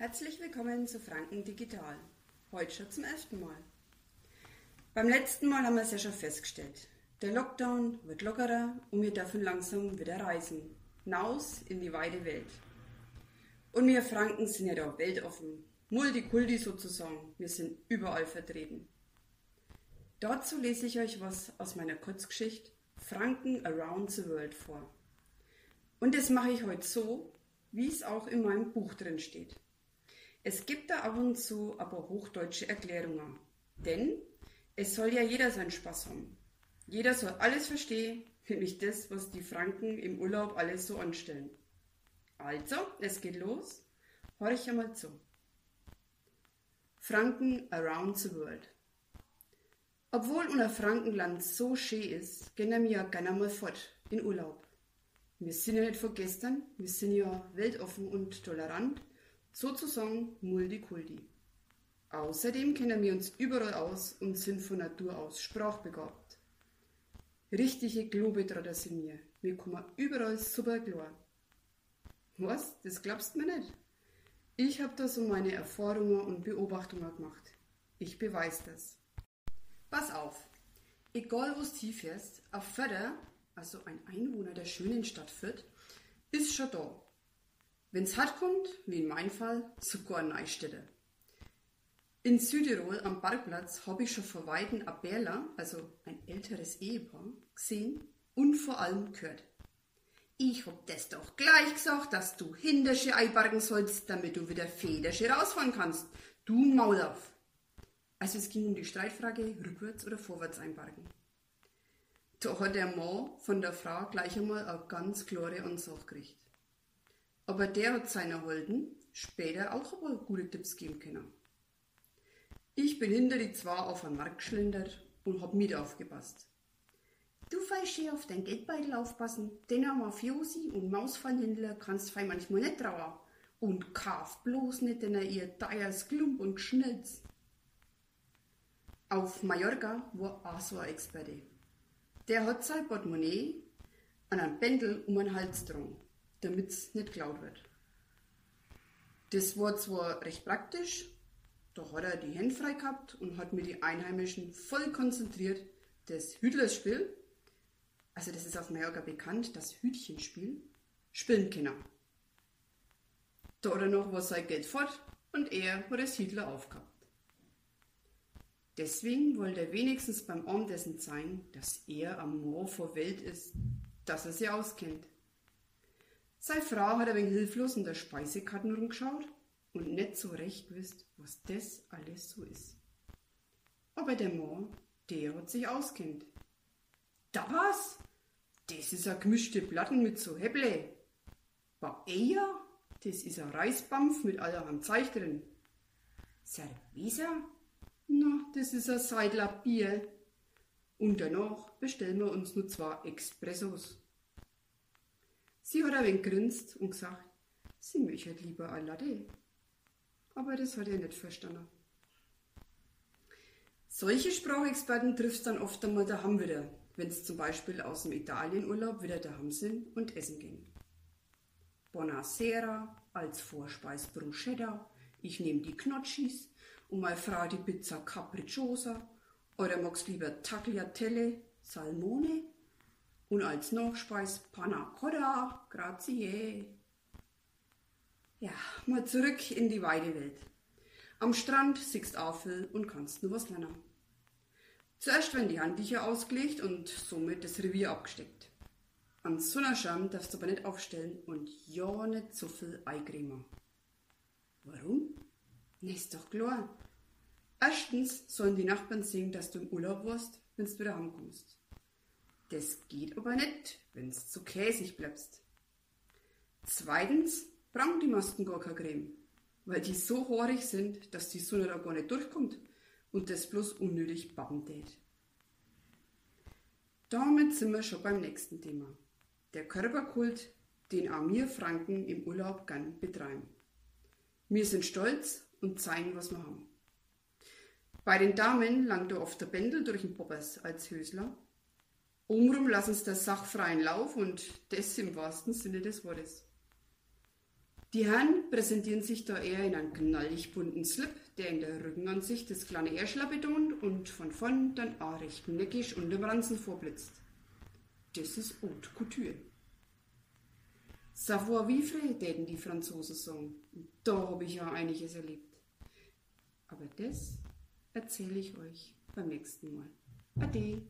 Herzlich willkommen zu Franken Digital. Heute schon zum ersten Mal. Beim letzten Mal haben wir es ja schon festgestellt. Der Lockdown wird lockerer und wir dürfen langsam wieder reisen. Hinaus in die weite Welt. Und wir Franken sind ja da weltoffen. Multikulti sozusagen. Wir sind überall vertreten. Dazu lese ich euch was aus meiner Kurzgeschichte Franken Around the World vor. Und das mache ich heute so, wie es auch in meinem Buch drin steht. Es gibt da ab und zu aber hochdeutsche Erklärungen. Denn es soll ja jeder seinen Spaß haben. Jeder soll alles verstehen, nämlich das, was die Franken im Urlaub alles so anstellen. Also, es geht los. Horch einmal zu. Franken around the world. Obwohl unser Frankenland so schön ist, gehen wir ja gerne mal fort in Urlaub. Wir sind ja nicht von gestern, wir sind ja weltoffen und tolerant sozusagen Multikulti. Außerdem kennen wir uns überall aus und sind von Natur aus sprachbegabt. Richtige Globetrotter sind wir. Wir kommen überall super klar. Was? Das glaubst du mir nicht? Ich habe da so meine Erfahrungen und Beobachtungen gemacht. Ich beweise das. Pass auf. Egal wo du hinfährst, ein Förder, also ein Einwohner der schönen Stadt Fürth, ist schon da. Wenn's hart kommt, wie in meinem Fall, sogar Neustädter. In Südtirol am Parkplatz habe ich schon vor Weitem ein Bärler, also ein älteres Ehepaar, gesehen und vor allem gehört. Ich hab das doch gleich gesagt, dass du Hintersche einparken sollst, damit du wieder Federsche rausfahren kannst. Du Maulauf. Also es ging um die Streitfrage, rückwärts oder vorwärts einparken. Da hat der Mann von der Frau gleich einmal eine ganz klare Ansage gekriegt. Aber der hat seiner Holden später auch ein paar gute Tipps geben können. Ich bin hinter die zwei auf einen Markt geschlendert und hab mit aufgepasst. Du feist schön auf dein Geldbeutel aufpassen, denn am Mafiosi und Mausfallhändler kannst du manchmal nicht trauen. Und kauf bloß nicht in ihr teures Klump und Geschnitz. Auf Mallorca war auch so ein Experte. Der hat sein Portemonnaie an einem Bändel um den Hals drum damit es nicht geklaut wird. Das war zwar recht praktisch, doch hat er die Hände frei gehabt und hat mir die Einheimischen voll konzentriert das Hütlerspiel, also das ist auf Mallorca bekannt, das Hütchenspiel, spielen können. Da oder noch war sein Geld fort und er hat das Hitler aufgehabt. Deswegen wollte er wenigstens beim Abendessen zeigen, dass er am Moor vor Welt ist, dass er sie auskennt. Seine Frau hat ein wenig hilflos in der Speisekarte rumgeschaut und nicht so recht gewusst, was das alles so ist. Aber der Mann, der hat sich auskennt. Da was? Das ist ein gemischte Platten mit so Häble. Paella? Das ist ein Reisbampf mit allerhand Zeug drin. Cerveza? Na, das ist ein Seidler Bier. Und danach bestellen wir uns nur zwei Expressos. Sie hat ein wenig grinst und gesagt, sie möchte lieber ein Latte. Aber das hat er nicht verstanden. Solche Sprachexperten triffst dann oft einmal daheim wieder, wenn sie zum Beispiel aus dem Italienurlaub wieder daheim sind und essen gehen. Buonasera als Vorspeis Bruschetta, ich nehme die Knotschis und meine Frau die Pizza Capricciosa oder magst lieber Tagliatelle, Salmone und als Nachspeis Panna Cotta, grazie. Ja, mal zurück in die weite Welt. Am Strand siehst Afel und kannst nur was lernen. Zuerst werden die Handtücher ausgelegt und somit das Revier abgesteckt. An so einer Schirm darfst du aber nicht aufstellen und ja nicht so viel Eicremer. Warum? Ne, ist doch klar. Erstens sollen die Nachbarn sehen, dass du im Urlaub warst, wenn du wieder heimkommst. Das geht aber nicht, wenn's zu käsig bleibst. Zweitens brauchen die Masken gar keine Creme, weil die so haarig sind, dass die Sonne da gar nicht durchkommt und das bloß unnötig bappen tät. Damit sind wir schon beim nächsten Thema. Der Körperkult, den auch wir Franken im Urlaub gern betreiben. Wir sind stolz und zeigen, was wir haben. Bei den Damen langt oft der Bändel durch den Poppers als Hösler Umrum lassen sie der Sach freien Lauf und das im wahrsten Sinne des Wortes. Die Herren präsentieren sich da eher in einem knallig bunten Slip, der in der Rückenansicht das kleine Ärschler betont und von vorn dann auch recht neckisch unterm Ranzen vorblitzt. Das ist Haute Couture. Savoir vivre, täten die Franzosen sagen. Da habe ich ja einiges erlebt. Aber das erzähle ich euch beim nächsten Mal. Ade.